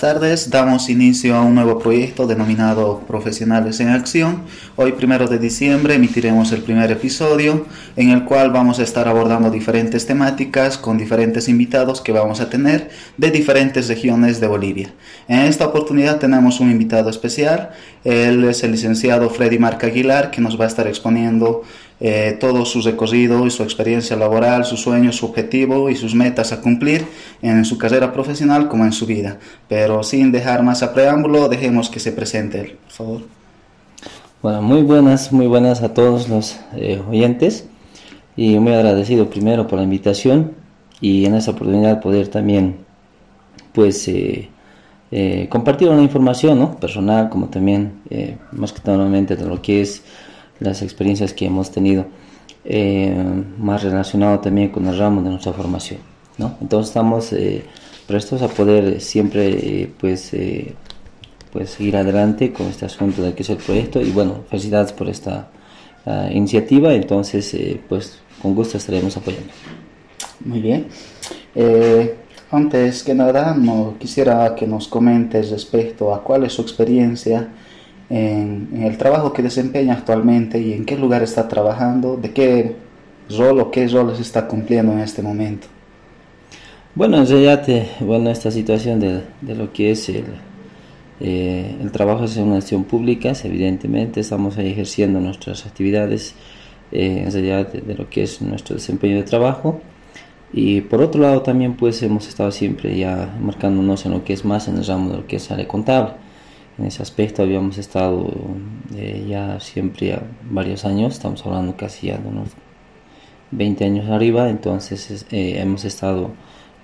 buenas tardes. Damos inicio a un nuevo proyecto denominado Profesionales en Acción. Hoy, primero de diciembre, emitiremos el primer episodio en el cual vamos a estar abordando diferentes temáticas con diferentes invitados que vamos a tener de diferentes regiones de Bolivia. En esta oportunidad tenemos un invitado especial. Él es el licenciado Freddy Marca Aguilar, que nos va a estar exponiendo eh, todo su recorrido y su experiencia laboral, sus sueños, su objetivo y sus metas a cumplir en su carrera profesional como en su vida. Pero sin dejar más a preámbulo, dejemos que se presente él, por favor. Bueno, muy buenas, muy buenas a todos los eh, oyentes y muy agradecido primero por la invitación y en esta oportunidad poder también pues eh, compartir una información ¿no? personal como también más que todo de lo que es las experiencias que hemos tenido, eh, más relacionado también con el ramo de nuestra formación. ¿no? Entonces estamos eh, prestos a poder siempre eh, pues, pues seguir adelante con este asunto de que es el proyecto y bueno, felicidades por esta ah, iniciativa, entonces pues con gusto estaremos apoyando. Muy bien. antes que nada, no, quisiera que nos comentes respecto a cuál es su experiencia en, el trabajo que desempeña actualmente y en qué lugar está trabajando, de qué rol o qué roles está cumpliendo en este momento. Bueno, en realidad, bueno, esta situación de, de lo que es el, eh, el trabajo en una gestión pública, evidentemente estamos ejerciendo nuestras actividades eh, en realidad de, lo que es nuestro desempeño de trabajo. Y por otro lado también pues hemos estado siempre ya marcándonos en lo que es más en el ramo de lo que es área contable en ese aspecto habíamos estado eh, ya siempre varios años, estamos hablando casi ya de unos 20 años arriba, entonces eh, hemos estado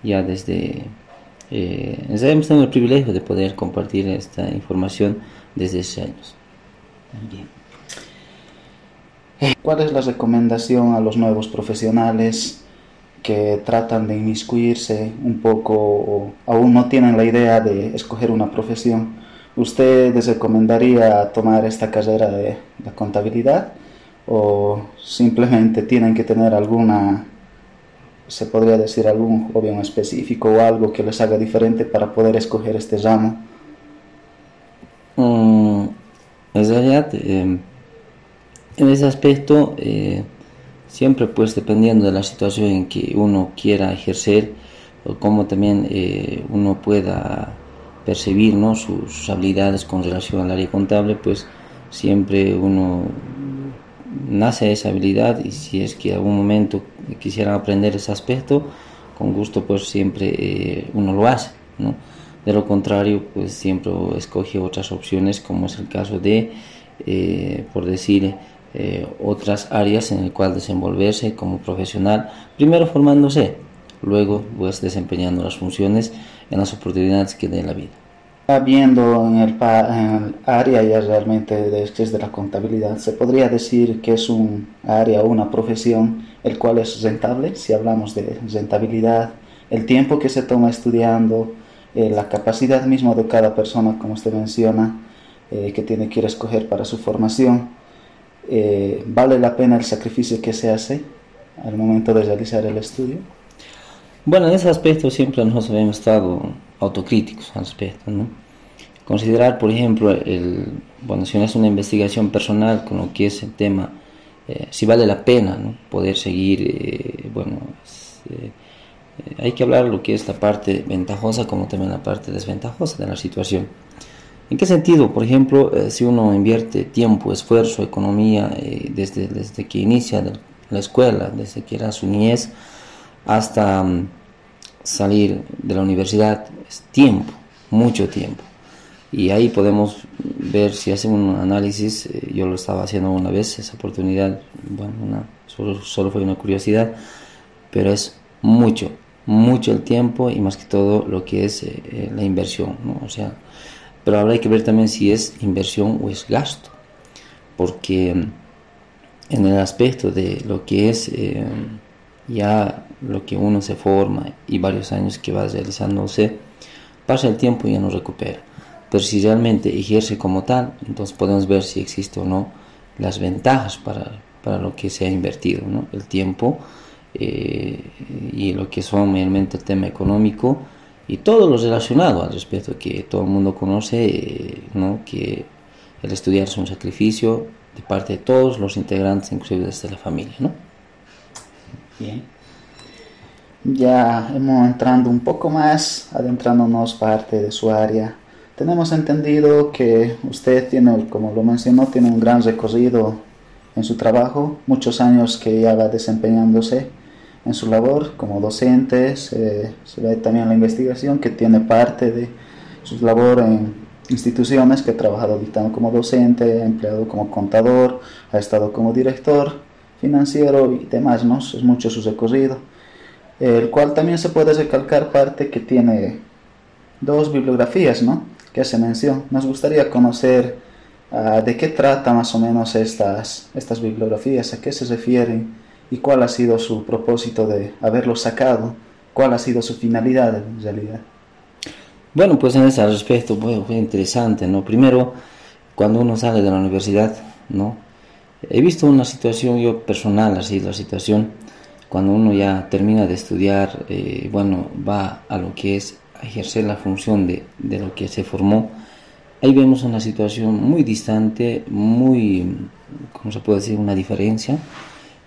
ya desde, eh, hemos tenido el privilegio de poder compartir esta información desde esos años. ¿Cuál es la recomendación a los nuevos profesionales que tratan de inmiscuirse un poco o aún no tienen la idea de escoger una profesión? ¿Usted les recomendaría tomar esta carrera de, la contabilidad o simplemente tienen que tener alguna, se podría decir algún hobby en específico o algo que les haga diferente para poder escoger este ramo? Mm, en realidad, em, en ese aspecto, eh, siempre pues dependiendo de la situación en que uno quiera ejercer o cómo también eh, uno pueda percibir ¿no? sus, habilidades con relación al área contable, pues siempre uno nace esa habilidad y si es que algún momento quisiera aprender ese aspecto, con gusto pues siempre eh, uno lo hace, ¿no? De lo contrario, pues siempre escoge otras opciones, como es el caso de, eh, por decir, eh, otras áreas en el cual desenvolverse como profesional, primero formándose, luego pues desempeñando las funciones en las oportunidades que dé la vida. Viendo en el, área ya realmente de, de la contabilidad, se podría decir que es un área o una profesión el cual es rentable, si hablamos de rentabilidad, el tiempo que se toma estudiando, eh, la capacidad misma de cada persona, como usted menciona, eh, que tiene que ir a escoger para su formación. Eh, ¿Vale la pena el sacrificio que se hace al momento de realizar el estudio? Bueno, en ese aspecto siempre nosotros hemos estado autocríticos al ¿no? Considerar, por ejemplo, el, bueno, si uno hace una investigación personal con lo que es el tema, eh, si vale la pena ¿no? poder seguir, eh, bueno, eh, hay que hablar lo que es la parte ventajosa como también la parte desventajosa de la situación. ¿En qué sentido? Por ejemplo, si uno invierte tiempo, esfuerzo, economía desde, desde que inicia la escuela, desde que era su niñez, hasta mm, salir de la universidad es tiempo, mucho tiempo. Y ahí podemos ver si hacemos un análisis, eh, yo lo estaba haciendo una vez, esa oportunidad, bueno, solo, fue una curiosidad, pero es mucho, mucho el tiempo y más que todo lo que es eh, eh, la inversión, ¿no? O sea, pero habrá que ver también si es inversión o es gasto, porque mm, en el aspecto de lo que es ya lo que uno se forma y varios años que va realizándose, pasa el tiempo y ya no recupera. Pero si realmente ejerce como tal, entonces podemos ver si existe o no las ventajas para, para lo que se ha invertido, ¿no? el tiempo eh, y lo que son realmente el tema económico y todo lo relacionado al respecto que todo el mundo conoce, eh, ¿no? que el estudiar es un sacrificio de parte de todos los integrantes, inclusive desde la familia. ¿no? Bien. Ya hemos entrando un poco más, adentrándonos parte de su área. Tenemos entendido que usted tiene, como lo mencionó, tiene un gran recorrido en su trabajo, muchos años que ya va desempeñándose en su labor como docente, se, ve también la investigación que tiene parte de su labor en instituciones que ha trabajado dictando como docente, ha empleado como contador, ha estado como director financiero y demás, ¿no? Es mucho su recorrido, el cual también se puede recalcar parte que tiene dos bibliografías, ¿no? Que hace mención. Nos gustaría conocer ah, de qué trata más o menos estas, estas bibliografías, a qué se refieren y cuál ha sido su propósito de haberlo sacado, cuál ha sido su finalidad en realidad. Bueno, pues en ese respecto fue, interesante, ¿no? Primero, cuando uno sale de la universidad, ¿no? He visto una situación yo personal, así, la situación, cuando uno ya termina de estudiar, eh, bueno, va a lo que es ejercer la función de, de lo que se formó, ahí vemos una situación muy distante, muy, ¿cómo se puede decir? Una diferencia.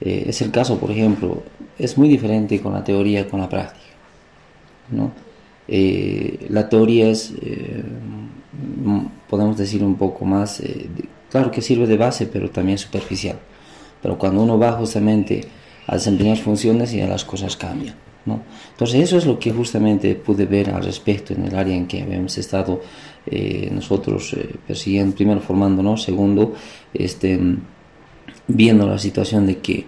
Eh, es el caso, por ejemplo, es muy diferente con la teoría con la práctica. ¿no? Eh, la teoría es, podemos decir, un poco más, claro que sirve de base, pero también superficial. Pero cuando uno va justamente a desempeñar funciones, ya las cosas cambian. ¿no? Entonces eso es lo que justamente pude ver al respecto en el área en que habíamos estado nosotros persiguiendo, primero formándonos, segundo, este, viendo la situación de que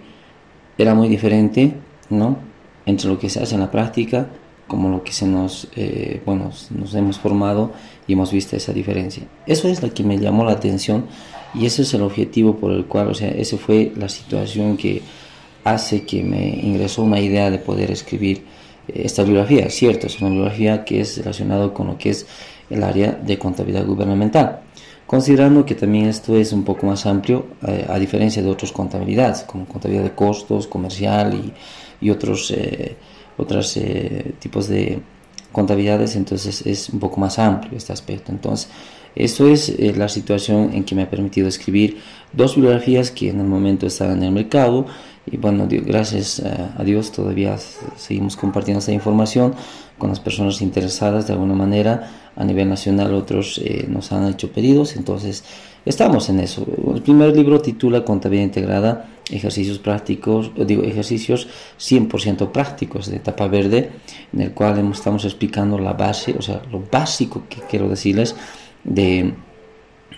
era muy diferente, ¿no? Entre lo que se hace en la práctica como lo que se nos, eh, bueno, nos hemos formado y hemos visto esa diferencia. Eso es lo que me llamó la atención y ese es el objetivo por el cual, o sea, esa fue la situación que hace que me ingresó una idea de poder escribir eh, esta bibliografía. Cierto, es una bibliografía que es relacionada con lo que es el área de contabilidad gubernamental. Considerando que también esto es un poco más amplio, eh, a diferencia de otras contabilidades, como contabilidad de costos, comercial y, y otros otros eh, tipos de contabilidades, entonces es un poco más amplio este aspecto. Entonces, eso es eh, la situación en que me ha permitido escribir dos bibliografías que en el momento están en el mercado y bueno, gracias eh, a Dios todavía seguimos compartiendo esta información con las personas interesadas de alguna manera. A nivel nacional otros nos han hecho pedidos. Entonces estamos en eso. El primer libro titula contabilidad integrada ejercicios prácticos, digo ejercicios 100% prácticos de etapa verde, en el cual estamos explicando la base, o sea, lo básico que quiero decirles de,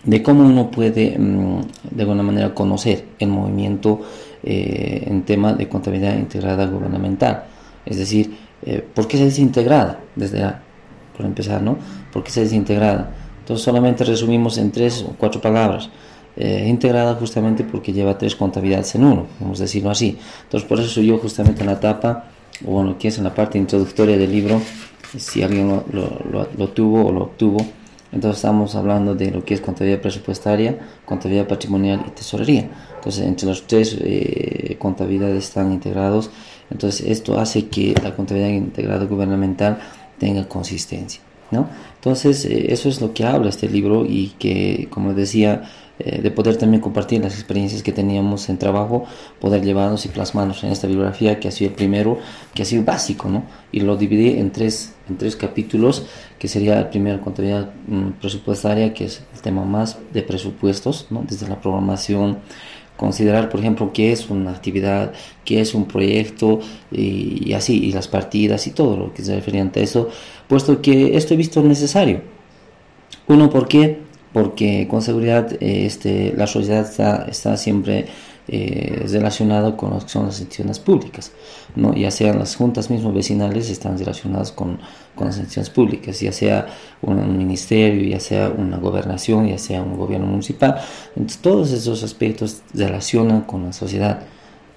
de cómo uno puede mm, de alguna manera conocer el movimiento eh, en tema de contabilidad integrada gubernamental. Es decir, eh, ¿por qué se desintegrada? Desde por empezar, ¿no? ¿Por qué se desintegrada? Entonces solamente resumimos en tres o cuatro palabras eh, integrada justamente porque lleva tres contabilidades en uno, vamos a decirlo así. Entonces, por eso yo justamente en la tapa, o bueno, que es en la parte introductoria del libro, si alguien lo, lo, tuvo o lo obtuvo, entonces estamos hablando de lo que es contabilidad presupuestaria, contabilidad patrimonial y tesorería. Entonces, entre los tres eh, contabilidades están integrados. Entonces, esto hace que la contabilidad integrada gubernamental tenga consistencia. ¿no? Entonces, eh, eso es lo que habla este libro y que, como decía, eh, de poder también compartir las experiencias que teníamos en trabajo, poder llevarnos y plasmarnos en esta bibliografía que ha sido el primero, que ha sido básico, ¿no? Y lo dividí en tres, en tres capítulos, que sería el primero, contabilidad mm, presupuestaria, que es el tema más de presupuestos, ¿no? Desde la programación, considerar, por ejemplo, qué es una actividad, qué es un proyecto y, así, y las partidas y todo lo que se refería a eso, puesto que esto he visto necesario. Uno, ¿por qué? porque con seguridad eh, este, la sociedad está, está siempre eh, relacionada con lo que son las instituciones públicas, ¿no? ya sean las juntas mismas vecinales están relacionadas con, con las instituciones públicas, ya sea un, ministerio, ya sea una gobernación, ya sea un gobierno municipal, entonces todos esos aspectos relacionan con la sociedad.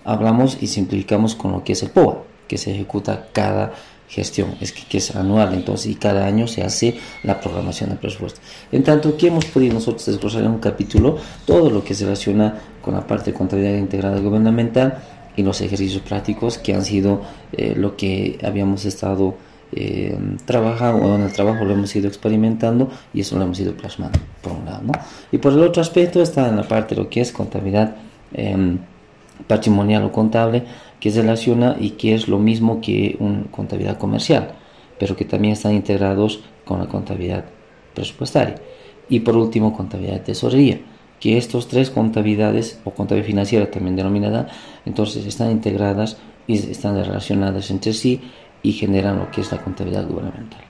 Hablamos y simplificamos con lo que es el POA, que se ejecuta cada gestión, es que, es anual, entonces, y cada año se hace la programación de presupuesto. En tanto que hemos podido nosotros desglosar en un capítulo todo lo que se relaciona con la parte de contabilidad integrada gubernamental y los ejercicios prácticos que han sido eh, lo que habíamos estado eh, trabaja o en el trabajo lo hemos ido experimentando y eso lo hemos ido plasmando, por un lado. ¿no? Y por el otro aspecto está en la parte de lo que es contabilidad em, patrimonial o contable, que se relaciona y que es lo mismo que una contabilidad comercial, pero que también están integrados con la contabilidad presupuestaria. Y por último, contabilidad de tesorería, que estos tres contabilidades, o contabilidad financiera también denominada, entonces están integradas y están relacionadas entre sí y generan lo que es la contabilidad gubernamental.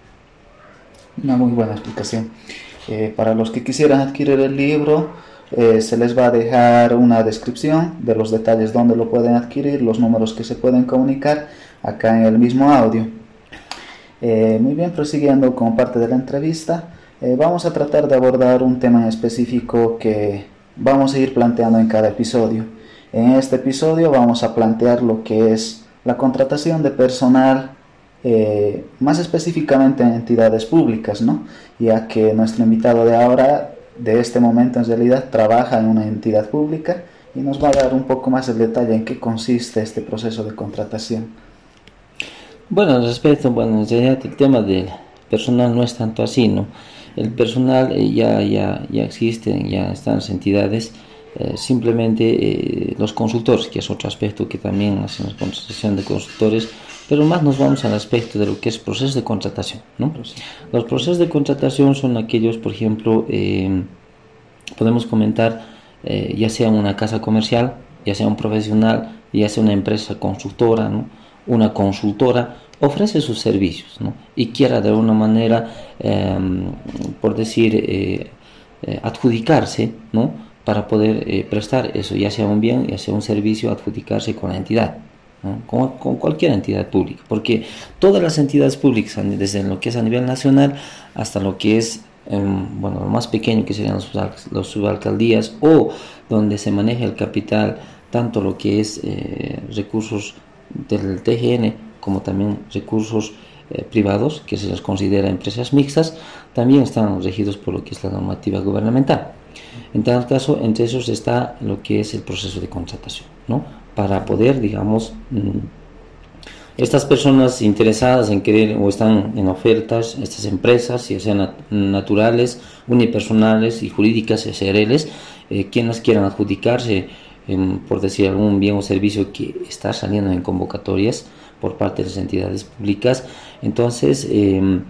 Una muy buena explicación. Eh, para los que quisieran adquirir el libro, eh, se les va a dejar una descripción de los detalles donde lo pueden adquirir, los números que se pueden comunicar acá en el mismo audio. Eh, muy bien, prosiguiendo con parte de la entrevista, vamos a tratar de abordar un tema en específico que vamos a ir planteando en cada episodio. En este episodio vamos a plantear lo que es la contratación de personal eh, más específicamente en entidades públicas, ¿no? ya que nuestro invitado de ahora, de este momento en realidad, trabaja en una entidad pública y nos va a dar un poco más el detalle en qué consiste este proceso de contratación. Bueno, respecto, bueno, en realidad el tema del personal no es tanto así, ¿no? El personal eh, ya, ya, ya existen, ya están las entidades, eh, simplemente los consultores, que es otro aspecto que también hacen la contratación de consultores, pero más nos vamos al aspecto de lo que es proceso de contratación. ¿no? Los procesos de contratación son aquellos, por ejemplo, eh, podemos comentar, eh, ya sea una casa comercial, ya sea un profesional, ya sea una empresa consultora, ¿no? una consultora, ofrece sus servicios y quiera de alguna manera, em, por decir, eh, adjudicarse, ¿no? para poder prestar eso, ya sea un bien, ya sea un servicio, adjudicarse con la entidad con, cualquier entidad pública, porque todas las entidades públicas, desde lo que es a nivel nacional hasta lo que es, em, bueno, lo más pequeño que serían los, subalcaldías o donde se maneja el capital, tanto lo que es eh, recursos del TGN como también recursos eh, privados, que se les considera empresas mixtas, también están regidos por lo que es la normativa gubernamental. En tal caso, entre esos está lo que es el proceso de contratación, ¿no? para poder, digamos, mm, estas personas interesadas en querer o están en ofertas, estas empresas, ya sean naturales, unipersonales y jurídicas, SRLs, eh, quienes quieran adjudicarse, por decir algún bien o servicio que está saliendo en convocatorias por parte de las entidades públicas, entonces em,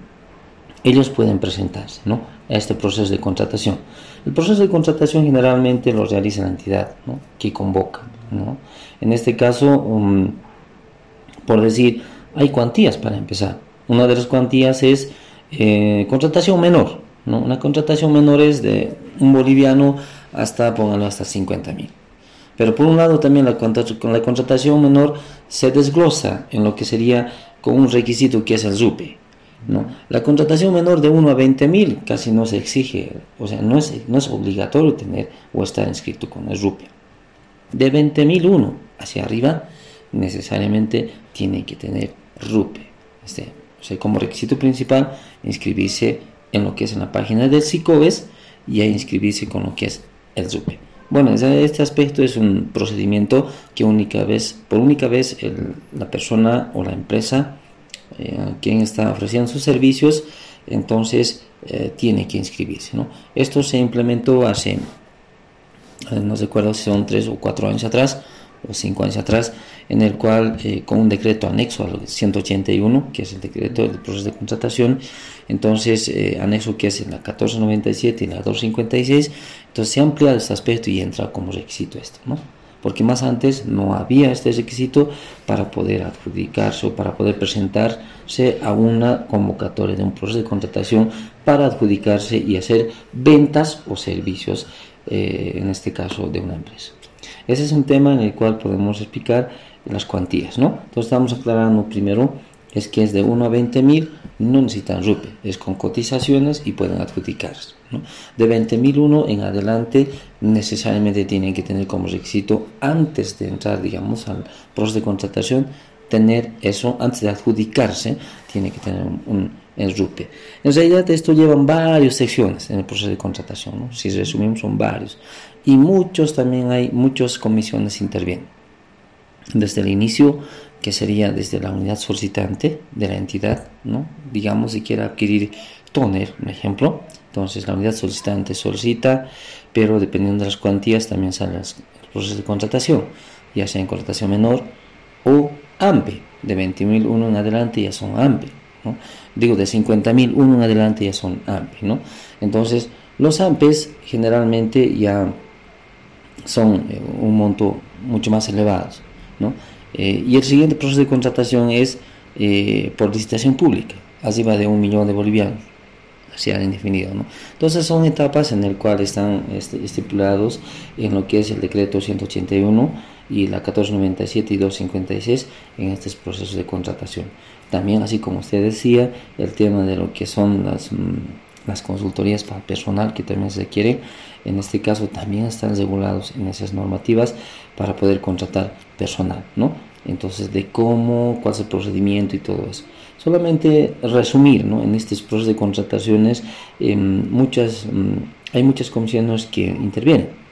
ellos pueden presentarse ¿no? a este proceso de contratación. El proceso de contratación generalmente lo realiza la entidad ¿no? que convoca. ¿no? En este caso, um, por decir, hay cuantías para empezar. Una de las cuantías es eh, contratación menor. ¿no? Una contratación menor es de un boliviano hasta, pónganlo, hasta 50 mil. Pero por un lado también la, la contratación menor se desglosa en lo que sería con un requisito que es el RUPE. ¿No? La contratación menor de 1 a 20 mil casi no se exige, o sea, no es, no es obligatorio tener o estar inscrito con el RUPE. De 20 mil uno hacia arriba, necesariamente tiene que tener RUPE. Este, o sea, como requisito principal, inscribirse en lo que es en la página del SICOBES y a inscribirse con lo que es el RUPE. Bueno, este aspecto es un procedimiento que única vez, por única vez la persona o la empresa eh, quien está ofreciendo sus servicios, entonces eh, tiene que inscribirse. Esto se implementó hace, eh, no recuerdo si son tres o cuatro años atrás, o cinco años atrás, en el cual eh, con un decreto anexo al 181, que es el decreto del proceso de contratación, entonces anexo que es en la 1497 y la 256, entonces se ha ampliado este aspecto y entra como requisito esto, ¿no? Porque más antes no había este requisito para poder adjudicarse o para poder presentarse a una convocatoria de un proceso de contratación para adjudicarse y hacer ventas o servicios, eh, en este caso de una empresa. Ese es un tema en el cual podemos explicar las cuantías, ¿no? Entonces estamos aclarando primero es que es de 1 a 20 mil, no necesitan RUPE, es con cotizaciones y pueden adjudicarse. ¿No? De 20 mil uno en adelante necesariamente tienen que tener como requisito antes de entrar, digamos, al proceso de contratación, tener eso, antes de adjudicarse, tiene que tener un, el RUPE. En realidad esto lleva varias secciones en el proceso de contratación, ¿no? si resumimos son varios y muchos también hay, muchas comisiones intervienen. Desde el inicio que sería desde la unidad solicitante de la entidad, ¿no? digamos si quiere adquirir toner, un ejemplo, entonces la unidad solicitante solicita, pero dependiendo de las cuantías también salen los procesos de contratación, ya sea en contratación menor o AMPE, de 20.000 uno en adelante ya son AMPE, digo de 50.000 uno en adelante ya son AMPE, entonces los AMPEs generalmente ya son eh, un monto mucho más elevados, ¿no? Eh, y el siguiente proceso de contratación es eh, por licitación pública, va de un millón de bolivianos, así han indefinido. ¿no? Entonces son etapas en las cuales están este, estipulados en lo que es el decreto 181 y la 1497 y 256 en estos procesos de contratación. También, así como usted decía, el tema de lo que son las, mm, las consultorías para personal que también se quiere, en este caso también están regulados en esas normativas para poder contratar personal, ¿no? Entonces, de cómo, cuál es el procedimiento y todo eso. Solamente resumir, ¿no? En estos procesos de contrataciones, em, muchas, mm, hay muchas comisiones que intervienen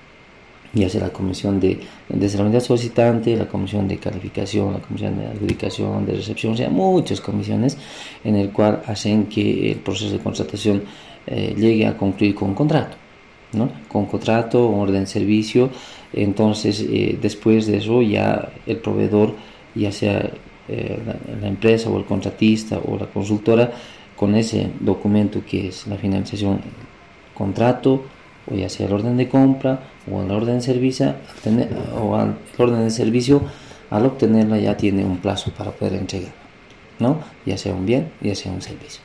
ya sea la comisión de, unidad solicitante, la comisión de calificación, la comisión de adjudicación, de recepción, o sea, muchas comisiones en el cual hacen que el proceso de contratación eh, llegue a concluir con un contrato, ¿no? Con contrato, orden de servicio, entonces eh, después de eso ya el proveedor, ya sea eh, la, empresa o el contratista o la consultora, con ese documento que es la finalización, contrato, o ya sea el orden de compra o el orden de servicio, o el orden de servicio, al obtenerla ya tiene un plazo para poder entregar, ¿no? Ya sea un bien, ya sea un servicio.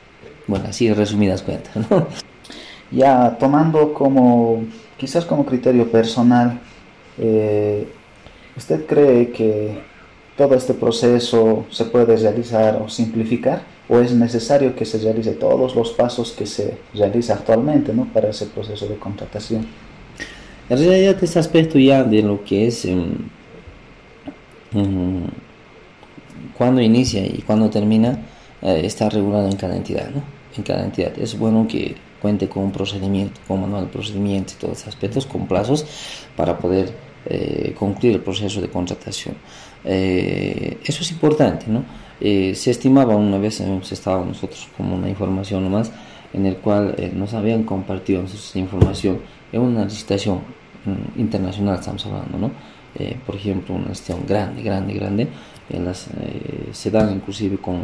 Bueno, así resumidas cuentas. Ya tomando como, quizás como criterio personal, eh, ¿usted cree que todo este proceso se puede realizar o simplificar? ¿O es necesario que se realice todos los pasos que se realiza actualmente ¿no? para ese proceso de contratación? En realidad este aspecto ya de lo que es um, um, cuando inicia y cuando termina eh, está regulado en cada entidad, ¿no? En cada entidad. Es bueno que cuente con un procedimiento, con manual de procedimiento y todos esos aspectos, con plazos para poder eh, concluir el proceso de contratación. Eh, eso es importante, ¿no? Eh, se estimaba una vez, hemos estado nosotros como una información nomás, en el cual eh, nos habían compartido esa información en una licitación mm, internacional, estamos hablando, ¿no? Eh, por ejemplo, una licitación grande, grande, grande, en las, se dan inclusive con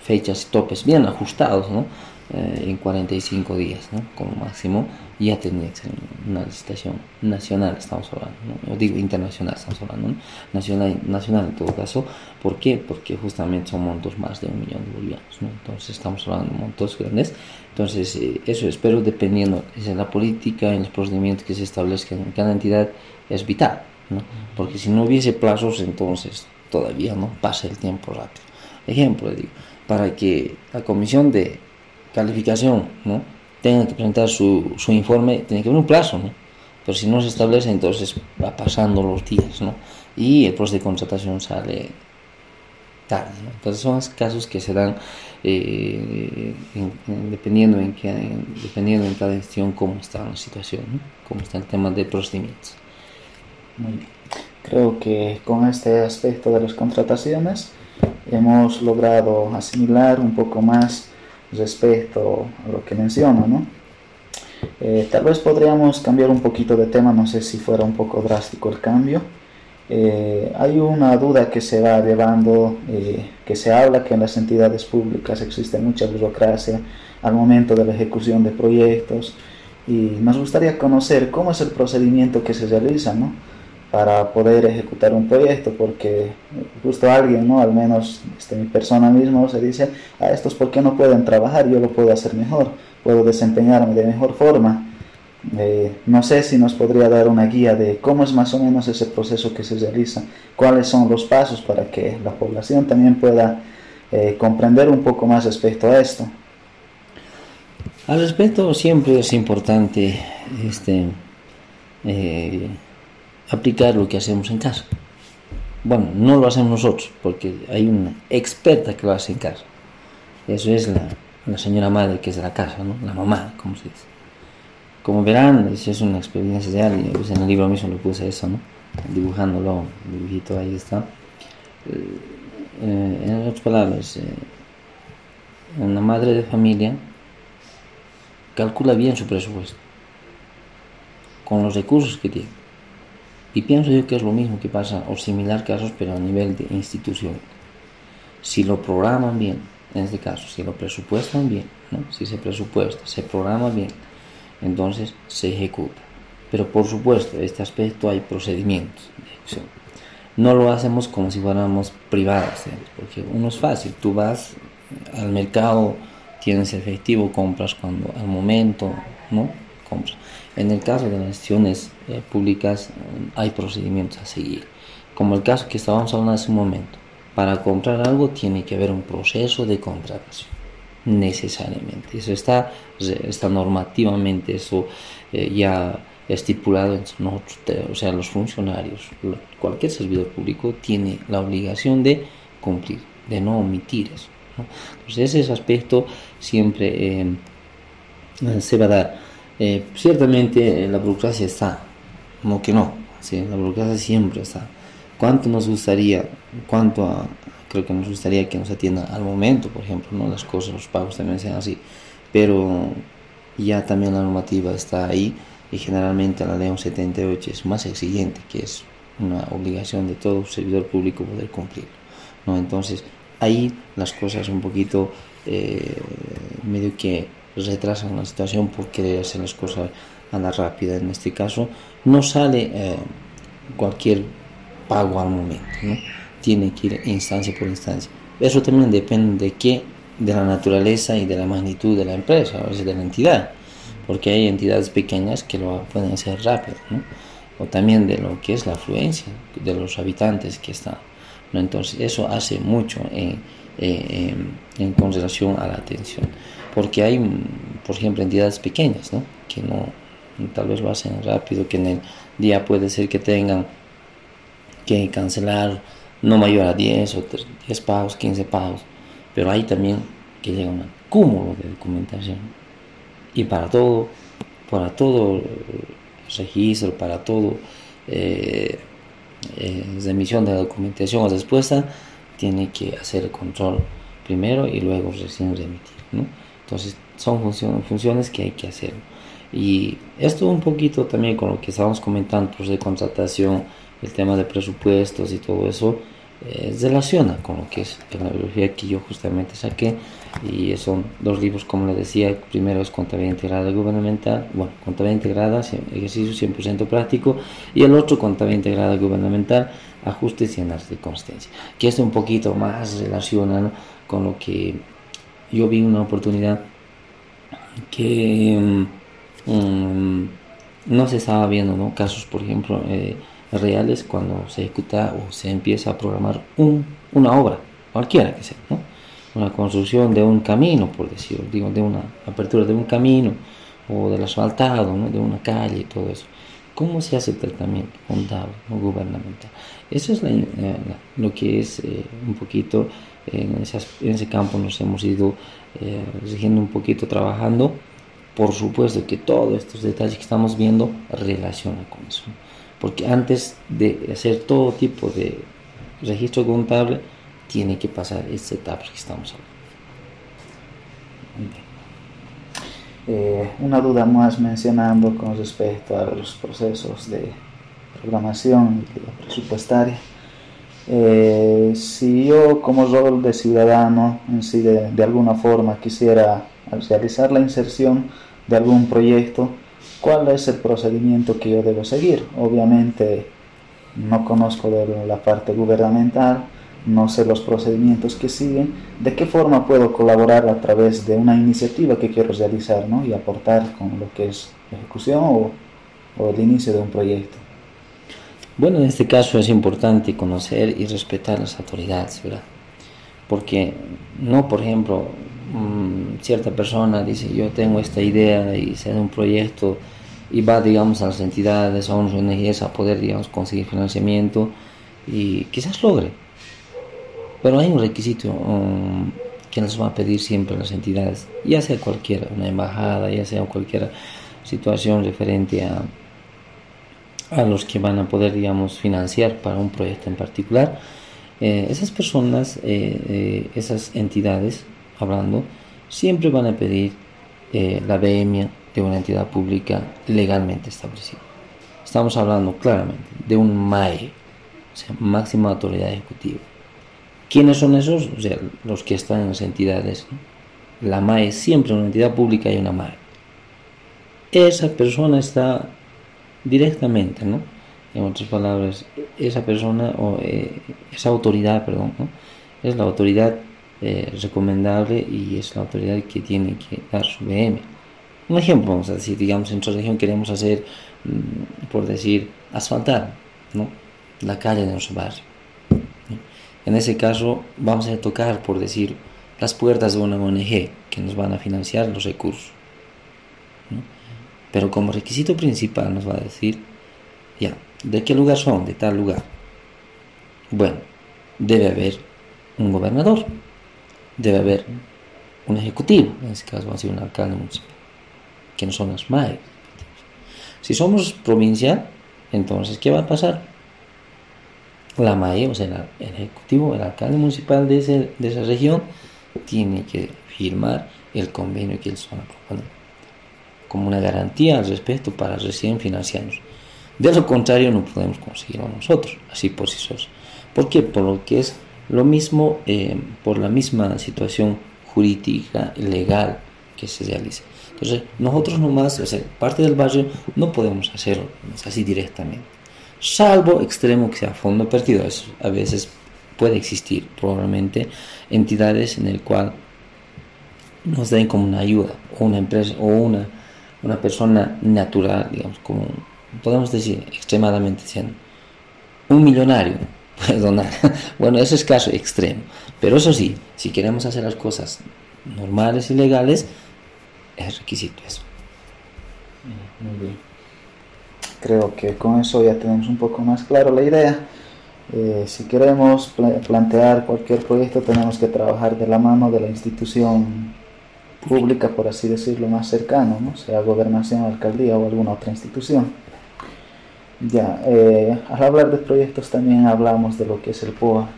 fechas y topes bien ajustados, ¿no? Eh, en 45 días, ¿no? como máximo, ya tenía que ser una licitación nacional, estamos hablando, ¿no? digo internacional, estamos hablando, ¿no? nacional, nacional en todo caso, ¿por qué? Porque justamente son montos más de un millón de bolivianos, ¿no? entonces estamos hablando de montos grandes, entonces eh, eso espero dependiendo de la política, en los procedimientos que se establezcan en cada entidad, es vital, ¿no? porque si no hubiese plazos, entonces todavía no pasa el tiempo rápido. Ejemplo, digo, para que la comisión de calificación, ¿no? Tengan que presentar su, su informe, tiene que haber un plazo, ¿no? Pero si no se establece, entonces va pasando los días, ¿no? Y el proceso de contratación sale tarde, ¿no? Entonces son casos que se dan eh, dependiendo, en que, dependiendo en cada gestión cómo está la situación, ¿no? Cómo está el tema de procedimientos. Muy bien. Creo que con este aspecto de las contrataciones hemos logrado asimilar un poco más respecto a lo que menciono, ¿no? Eh, tal vez podríamos cambiar un poquito de tema, no sé si fuera un poco drástico el cambio. Eh, hay una duda que se va llevando, eh, que se habla que en las entidades públicas existe mucha burocracia al momento de la ejecución de proyectos y nos gustaría conocer cómo es el procedimiento que se realiza, ¿no? Para poder ejecutar un proyecto, porque justo alguien, ¿no? al menos este, mi persona misma, se dice, a estos por qué no pueden trabajar, yo lo puedo hacer mejor, puedo desempeñarme de mejor forma. Eh, no sé si nos podría dar una guía de cómo es más o menos ese proceso que se realiza, cuáles son los pasos para que la población también pueda eh, comprender un poco más respecto a esto. Al respecto siempre es importante este, eh, aplicar lo que hacemos en casa. Bueno, no lo hacemos nosotros, porque hay una experta que lo hace en casa. Eso es la, señora madre que es de la casa, ¿no? la mamá, como se dice. Como verán, eso es una experiencia real, pues, en el libro mismo lo puse eso, ¿no? dibujándolo, dibujito ahí está. Eh, eh, en otras palabras, eh, una madre de familia calcula bien su presupuesto con los recursos que tiene. Y pienso yo que es lo mismo que pasa, o similar casos, pero a nivel de institución. Si lo programan bien, en este caso, si lo presupuestan bien, si se presupuesta, se programa bien, entonces se ejecuta. Pero por supuesto, en este aspecto hay procedimientos de ejecución. No lo hacemos como si fuéramos privadas, porque uno es fácil, tú vas al mercado, tienes efectivo, compras cuando al momento, ¿no? Compras. En el caso de las gestiones eh, públicas hay procedimientos a seguir, como el caso que estábamos hablando hace un momento. Para comprar algo tiene que haber un proceso de contratación, necesariamente. Eso está, está normativamente, eso eh, ya estipulado en nosotros, o sea, los funcionarios, cualquier servidor público tiene la obligación de cumplir, de no omitir eso. Entonces ese aspecto siempre eh, se va a dar. Eh, ciertamente la burocracia está, no que no, la burocracia siempre está. ¿Cuánto nos gustaría, cuánto creo que nos gustaría que nos atiendan al momento, por ejemplo, no las cosas, los pagos también sean así, pero ya también la normativa está ahí y generalmente la ley 78 es más exigente, que es una obligación de todo servidor público poder cumplir. ¿no? Entonces, ahí las cosas un poquito eh, medio que retrasan la situación porque hacer las cosas anda rápida. En este caso, no sale eh, cualquier pago al momento, tiene que ir instancia por instancia. Eso también depende de qué, de la naturaleza y de la magnitud de la empresa, a veces de la entidad porque hay entidades pequeñas que lo pueden hacer rápido, o también de lo que es la afluencia de los habitantes que están. Entonces eso hace mucho en, en, en, consideración a la atención, porque hay, por ejemplo, entidades pequeñas ¿no? que no, tal vez lo hacen rápido, que en el día puede ser que tengan que cancelar no mayor a 10 o 10 pagos, 15 pagos, pero hay también que llega un cúmulo de documentación y para todo, para todo registro, para todo eh, eh, emisión de documentación o respuesta, tiene que hacer el control primero y luego recién remitir. ¿no? Entonces son funciones, funciones que hay que hacer. Y esto un poquito también con lo que estábamos comentando, pues de contratación, el tema de presupuestos y todo eso, eh, relaciona con lo que es la biología que yo justamente saqué y son dos libros como les decía el primero es contabilidad integrada gubernamental bueno contabilidad integrada ejercicio 100% práctico y el otro contabilidad integrada gubernamental ajustes y análisis de consistencia que es un poquito más relacionado con lo que yo vi una oportunidad que um, no se estaba viendo ¿no? casos por ejemplo eh, reales cuando se ejecuta o se empieza a programar un, una obra, cualquiera que sea, ¿no? una construcción de un camino, por decirlo, digo, de una apertura de un camino o del asfaltado, ¿no? de una calle y todo eso. ¿Cómo se hace el tratamiento contable o gubernamental? Eso es eh, lo que es eh, un poquito, en, en, ese campo nos hemos ido eh, un poquito trabajando. Por supuesto que todos estos detalles que estamos viendo relacionan con eso porque antes de hacer todo tipo de registro contable, tiene que pasar esta etapa que estamos hablando. Eh, una duda más mencionando con respecto a los procesos de programación y presupuestaria. Eh, si yo como rol de ciudadano en sí de, de alguna forma quisiera realizar la inserción de algún proyecto, cuál es el procedimiento que yo debo seguir. Obviamente no conozco de la parte gubernamental, no sé los procedimientos que siguen, de qué forma puedo colaborar a través de una iniciativa que quiero realizar ¿no? y aportar con lo que es ejecución o, el inicio de un proyecto. Bueno, en este caso es importante conocer y respetar las autoridades, ¿verdad? Porque no, por ejemplo, Mm, cierta persona dice yo tengo esta idea y se da un proyecto y va digamos a las entidades a unas ONGs a poder digamos conseguir financiamiento y quizás logre pero hay un requisito um, que nos va a pedir siempre las entidades ya sea cualquiera una embajada ya sea cualquier situación referente a a los que van a poder digamos financiar para un proyecto en particular Eh, esas personas, esas entidades, hablando, siempre van a pedir la BEMIA de una entidad pública legalmente establecida. Estamos hablando claramente de un MAE, o sea, máxima autoridad ejecutiva. ¿Quiénes son esos? O sea, los que están en las entidades. La MAE siempre una entidad pública y una MAE. Esa persona está directamente, ¿no? En otras palabras, esa persona o eh, esa autoridad, perdón, es la autoridad eh, recomendable y es la autoridad que tiene que dar su BM. Un ejemplo, vamos a decir, digamos, en nuestra región queremos hacer, mm, por decir, asfaltar, ¿no? La calle de nuestro barrio. En ese caso, vamos a tocar, por decir, las puertas de una ONG que nos van a financiar los recursos. Pero como requisito principal nos va a decir, ya, ¿de qué lugar son? De tal lugar. Bueno, debe haber un gobernador, debe haber un ejecutivo, en este caso va a ser un alcalde municipal, que no son las MAE. Si somos provincial, entonces, ¿qué va a pasar? La MAE, o sea, el ejecutivo, el alcalde municipal de, de esa región, tiene que firmar el convenio que ellos van a como una garantía al respecto para recién financiarnos. De lo contrario no podemos conseguirlo nosotros, así por sí solos. ¿Por qué? Por lo que es lo mismo, eh, por la misma situación jurídica, legal que se realiza. Entonces, nosotros nomás, o sea, parte del barrio, no podemos hacerlo así directamente. Salvo extremo que sea fondo perdido. Eso a veces puede existir, probablemente, entidades en el cual nos den como una ayuda, una empresa, o una una persona natural, digamos, como podemos decir, extremadamente siendo un millonario puede bueno, eso es caso extremo. Pero eso sí, si queremos hacer las cosas normales y legales, es requisito eso. Muy bien. Creo que con eso ya tenemos un poco más claro la idea. Eh, si queremos plantear cualquier proyecto, tenemos que trabajar de la mano de la institución pública, por así decirlo, más cercano, ¿no? sea gobernación, alcaldía o alguna otra institución. Ya, eh, al hablar de proyectos también hablamos de lo que es el POA.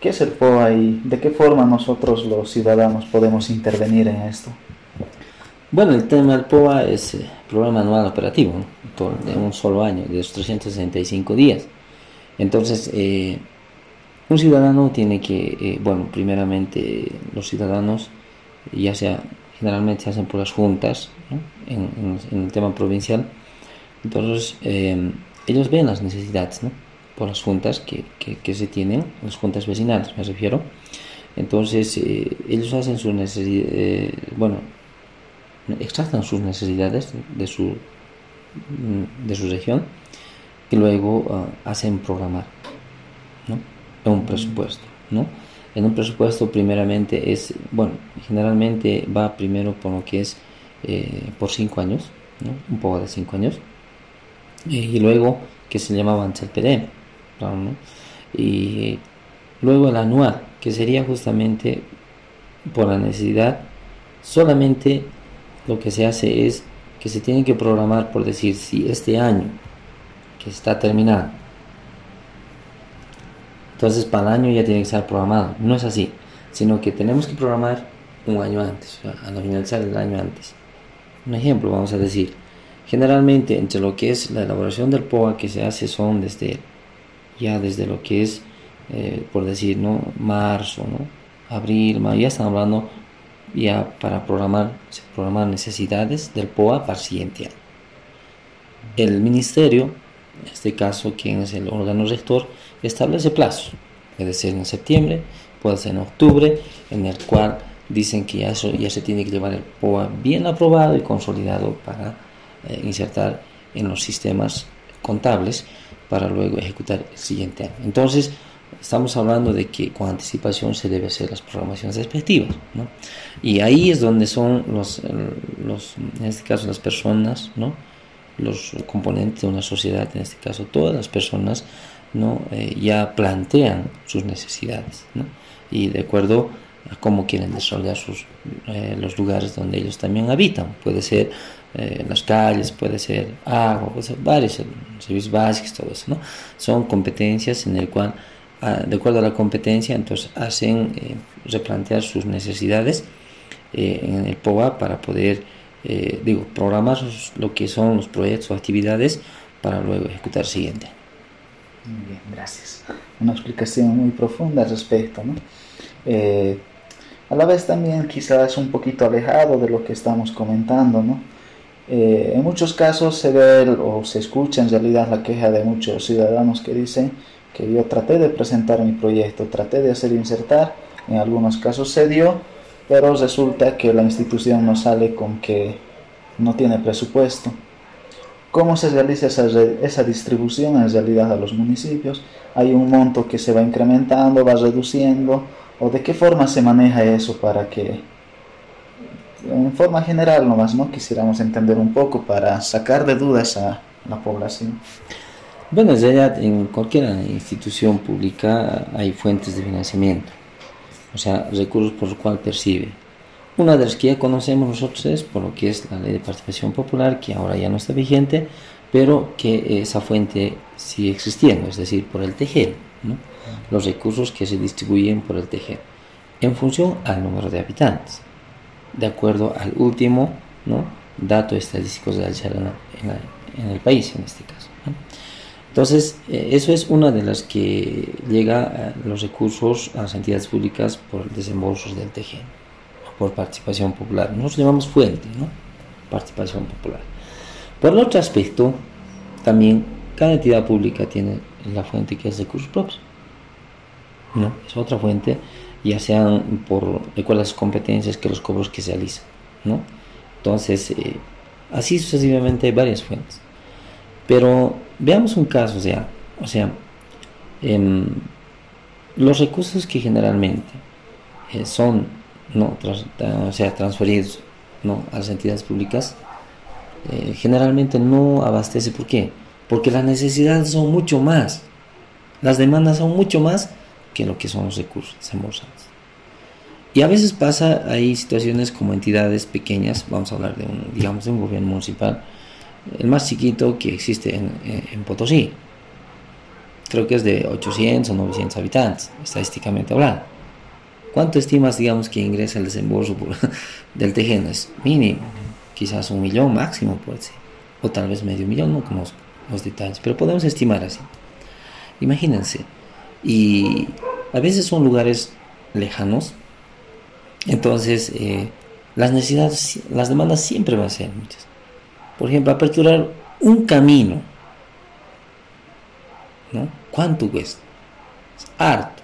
¿Qué es el POA y de qué forma nosotros los ciudadanos podemos intervenir en esto? Bueno, el tema del POA es eh, programa anual operativo, de un solo año, de los 365 días. Entonces, eh, un ciudadano tiene que, bueno, primeramente los ciudadanos, ya sea generalmente se hacen por las juntas en, el tema provincial. Entonces, eh, ellos ven las necesidades por las juntas que, que, se tienen, las juntas vecinales me refiero. Entonces, eh, ellos hacen sus necesidades, eh, bueno, extractan sus necesidades de su, de su región y luego ah, hacen programar ¿no? un presupuesto. ¿no? En un presupuesto primeramente es, bueno, generalmente va primero por lo que es eh, por cinco años, un poco de cinco años, y luego que se llamaba antes el PD, y luego el anual, que sería justamente por la necesidad, solamente lo que se hace es que se tiene que programar por decir si este año que está terminado entonces para el año ya tiene que estar programado. No es así, sino que tenemos que programar un año antes, a la finalizar el año antes. Un ejemplo, vamos a decir, generalmente entre lo que es la elaboración del POA que se hace son desde, ya desde lo que es, eh, por decir, ¿no? marzo, ¿no? abril, mayo, ya están hablando ya para programar, programar necesidades del POA para el siguiente. El ministerio, en este caso, quien es el órgano rector, establece plazos. Puede ser en septiembre, puede ser en octubre, en el cual dicen que ya, ya se tiene que llevar el POA bien aprobado y consolidado para eh, insertar en los sistemas contables para luego ejecutar el siguiente año. Entonces, estamos hablando de que con anticipación se debe hacer las programaciones respectivas. ¿no? Y ahí es donde son los, los, en este caso las personas, ¿no? los componentes de una sociedad, en este caso todas las personas, ¿no? Eh, ya plantean sus necesidades y de acuerdo a cómo quieren desarrollar sus, eh, los lugares donde ellos también habitan. Puede ser eh, las calles, puede ser agua, puede ser varios servicios básicos, todo eso. ¿no? Son competencias en el cual de acuerdo a la competencia, entonces hacen eh, replantear sus necesidades eh, en el POA para poder, eh, digo, programar lo que son los proyectos o actividades para luego ejecutar siguiente. Muy bien, gracias. Una explicación muy profunda al respecto, ¿no? a la vez también quizás un poquito alejado de lo que estamos comentando, ¿no? en muchos casos se ve o se escucha en realidad la queja de muchos ciudadanos que dicen que yo traté de presentar mi proyecto, traté de hacer insertar, en algunos casos se dio, pero resulta que la institución no sale con que no tiene presupuesto. ¿Cómo se realiza esa, esa distribución en realidad a los municipios? ¿Hay un monto que se va incrementando, va reduciendo? ¿O de qué forma se maneja eso para que, en forma general nomás, ¿no? quisiéramos entender un poco para sacar de dudas a la población? Bueno, ya en cualquier institución pública hay fuentes de financiamiento, o sea, recursos por los cuales percibe. Una de las que ya conocemos nosotros es por lo que es la ley de participación popular, que ahora ya no está vigente, pero que esa fuente sigue existiendo, es decir, por el TGE, los recursos que se distribuyen por el TGE, en función al número de habitantes, de acuerdo al último ¿no? dato estadístico de en, el país en este caso. Entonces, eh, eso es una de las que llega a los recursos a las entidades públicas por desembolsos del TG, por participación popular. Nosotros llamamos fuente, ¿no? Participación popular. Por el otro aspecto, también cada entidad pública tiene la fuente que es recursos propios. ¿no? Es otra fuente, ya sean por de las competencias que los cobros que se realizan. ¿no? Entonces, eh, así sucesivamente hay varias fuentes. Pero veamos un caso, o sea, o sea em, los recursos que generalmente eh, son no o sea, transferidos ¿no? a las entidades públicas, eh, generalmente no abastece. ¿Por qué? Porque las necesidades son mucho más, las demandas son mucho más que lo que son los recursos desembolsados. Y a veces pasa, hay situaciones como entidades pequeñas, vamos a hablar de digamos, de un gobierno municipal, el más chiquito que existe en, Potosí. Creo que es de 800 o 900 habitantes, estadísticamente hablando. ¿Cuánto estimas, digamos, que ingresa el desembolso del Tejeno? Es mínimo, quizás un millón máximo, puede ser. O tal vez medio millón, no conozco los detalles, pero podemos estimar así. Imagínense. Y a veces son lugares lejanos, entonces eh, las necesidades, las demandas siempre van a ser muchas. Por ejemplo, aperturar un camino. ¿no? ¿Cuánto cuesta? Es harto.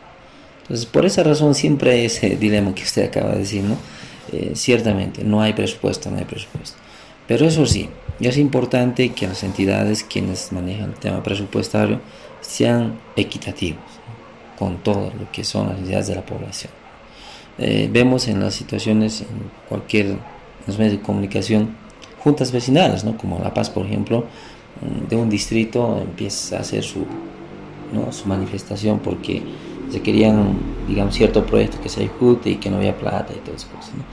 Entonces, por esa razón siempre hay ese dilema que usted acaba de decir, ¿no? Eh, ciertamente, no hay presupuesto, no hay presupuesto. Pero eso sí, es importante que las entidades quienes manejan el tema presupuestario sean equitativos con todo lo que son las necesidades de la población. Eh, vemos en las situaciones, en cualquier medio de comunicación, juntas vecinales, ¿no? como La Paz, por ejemplo, mm, de un distrito empieza a hacer su, ¿no? su manifestación porque se querían, digamos, cierto proyecto que se ejecute y que no había plata y todas esas cosas. ¿no?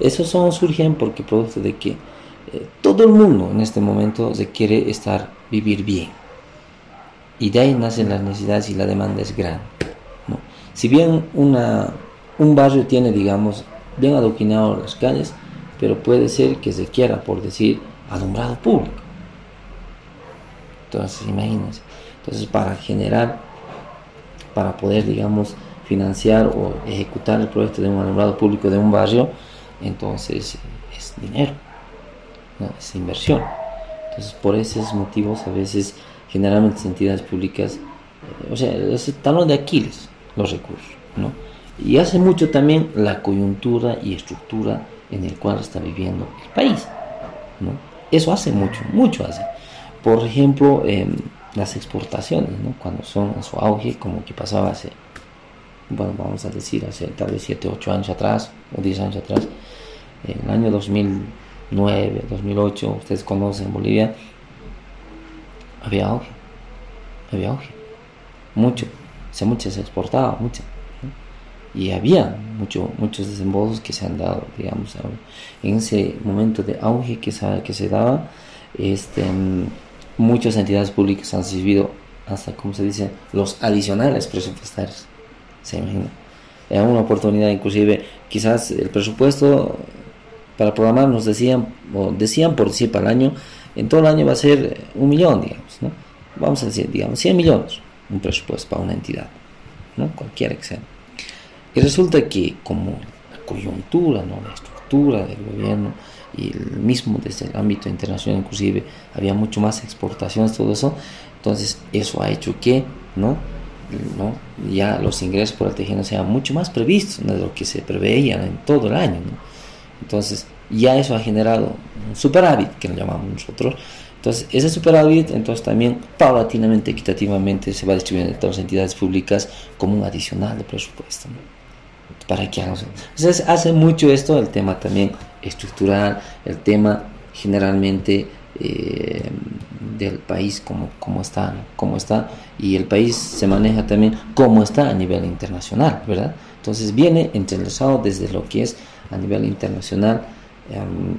Esos son, surgen porque producto de que eh, todo el mundo en este momento se quiere estar, vivir bien. Y de ahí nacen las necesidades y la demanda es grande. ¿no? Si bien una, un barrio tiene, digamos, bien adoquinado las calles, pero puede ser que se quiera, por decir, alumbrado público. Entonces, imagínense. Entonces, para generar, para poder, digamos, financiar o ejecutar el proyecto de un alumbrado público de un barrio, entonces es dinero, es inversión. Entonces, por esos motivos, a veces, generalmente entidades públicas, eh, o sea, es el talón de Aquiles, los recursos, ¿no? Y hace mucho también la coyuntura y estructura en el cual está viviendo el país. ¿no? Eso hace mucho, mucho hace. Por ejemplo, em, las exportaciones, ¿no? cuando son en su auge, como que pasaba hace, bueno, vamos a decir, hace tal vez 7, 8 años atrás, o 10 años atrás, en el año 2009, 2008, ustedes conocen Bolivia, había auge, había auge, mucho, se mucho se exportaba, mucho y había mucho, muchos desembolsos que se han dado, digamos, en ese momento de auge que se, que se daba, este, muchas entidades públicas han recibido hasta, como se dice, los adicionales presupuestarios. ¿Se imagina? Era una oportunidad, inclusive, quizás el presupuesto para programar nos decían, o decían por decir para el año, en todo el año va a ser un millón, digamos, ¿no? Vamos a decir, digamos, 100 millones, un presupuesto para una entidad, ¿no? Cualquiera que sea. Y resulta que como la coyuntura, ¿no? La estructura del gobierno y el mismo desde el ámbito internacional inclusive había mucho más exportaciones, todo eso, entonces eso ha hecho que, ¿no? ¿no? ya los ingresos por el tejido sean mucho más previstos de lo que se preveían en todo el año. Entonces, ya eso ha generado un superávit, que lo llamamos nosotros. Entonces, ese superávit, entonces también paulatinamente, equitativamente, se va distribuyendo en todas las entidades públicas como un adicional de presupuesto. Para que Entonces, hace mucho esto el tema también estructural, el tema generalmente eh, del país como, está, está, y el país se maneja también como está a nivel internacional, ¿verdad? Entonces viene entrelazado desde lo que es a nivel internacional em,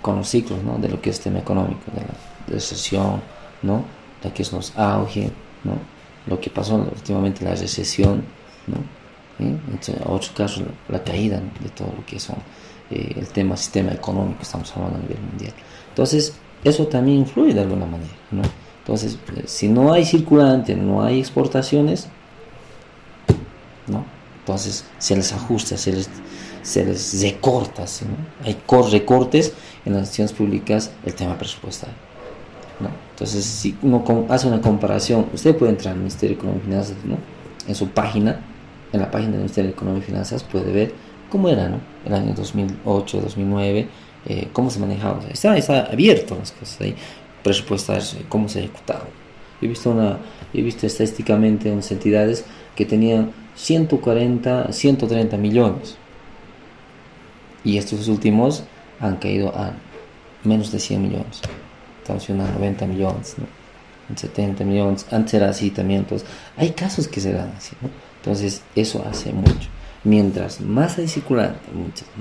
con los ciclos ¿no? de lo que es tema económico, de la recesión, ¿no? lo que es los auge, ¿no? lo que pasó últimamente la recesión, ¿no? En otros casos la, caída de todo lo que son eh, el tema sistema económico, estamos hablando a nivel mundial. Entonces, eso también influye de alguna manera. ¿no? Entonces, eh, si no hay circulante, no hay exportaciones, ¿no? entonces se les ajusta, se les se les recorta, hay recortes en las instituciones públicas el tema presupuestario. ¿no? Entonces, si uno hace una comparación, usted puede entrar al Ministerio de Economía y Finanzas, ¿no? en su página, en la página del Ministerio de Economía y Finanzas, puede ver cómo era ¿no? el año 2008, 2009, eh, cómo se manejaba. Está, está abierto las cosas ahí, presupuestarios, eh, cómo se ha ejecutado. He visto, una, he visto estadísticamente unas entidades que tenían 140, 130 millones y estos últimos han caído a menos de 100 millones. Estamos en 90 millones, ¿no? 70 millones. Antes era así también. Entonces, hay casos que se dan así, ¿no? Entonces, eso hace mucho. Mientras más hay circulante,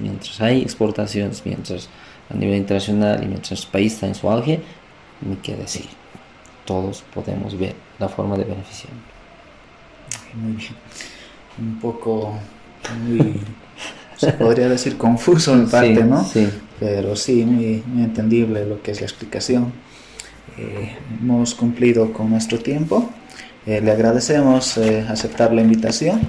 mientras hay exportaciones, mientras a nivel internacional y mientras el país está en su auge, ni qué decir. Todos podemos ver la forma de beneficiar. Muy bien. Un poco muy se podría decir confuso en parte, ¿no? Sí. Pero sí, muy, entendible lo que es la explicación. Eh, hemos cumplido con nuestro tiempo. Eh, le agradecemos eh, aceptar la invitación.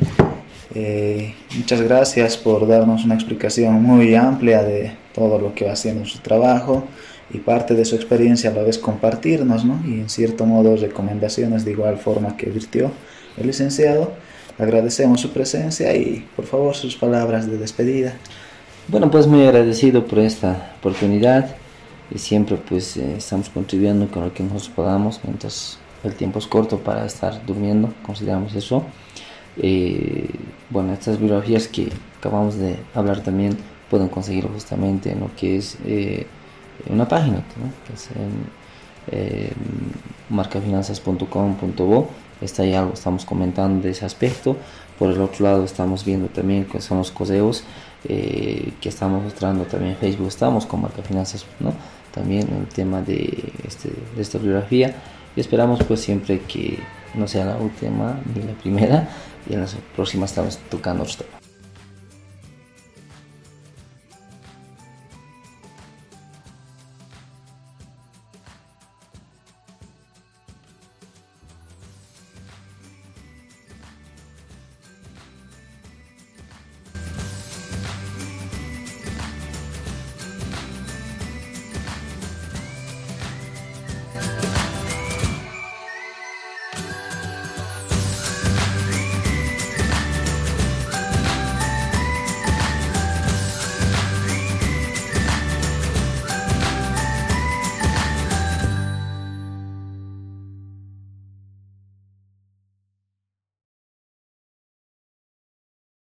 muchas gracias por darnos una explicación muy amplia de todo lo que va haciendo su trabajo y parte de su experiencia a la vez compartirnos, ¿no? Y en cierto modo recomendaciones de igual forma que virtió el licenciado. Agradecemos su presencia y por favor sus palabras de despedida. Bueno, pues muy agradecido por esta oportunidad y siempre pues eh, estamos contribuyendo con lo que nosotros podamos mientras el tiempo es corto para estar durmiendo, consideramos eso. Eh, bueno, estas biografías que acabamos de hablar también pueden conseguirlo justamente en lo que es eh, una página, ¿no? es en marcafinanzas.com.bo está ahí algo, estamos comentando de ese aspecto. Por el otro lado estamos viendo también que son los coseos eh, que estamos mostrando también en Facebook, estamos con Marca Finanzas, ¿no? También el tema de, este, de esta bibliografía y esperamos pues siempre que no sea la última ni la primera y en las próximas estamos tocando otros temas.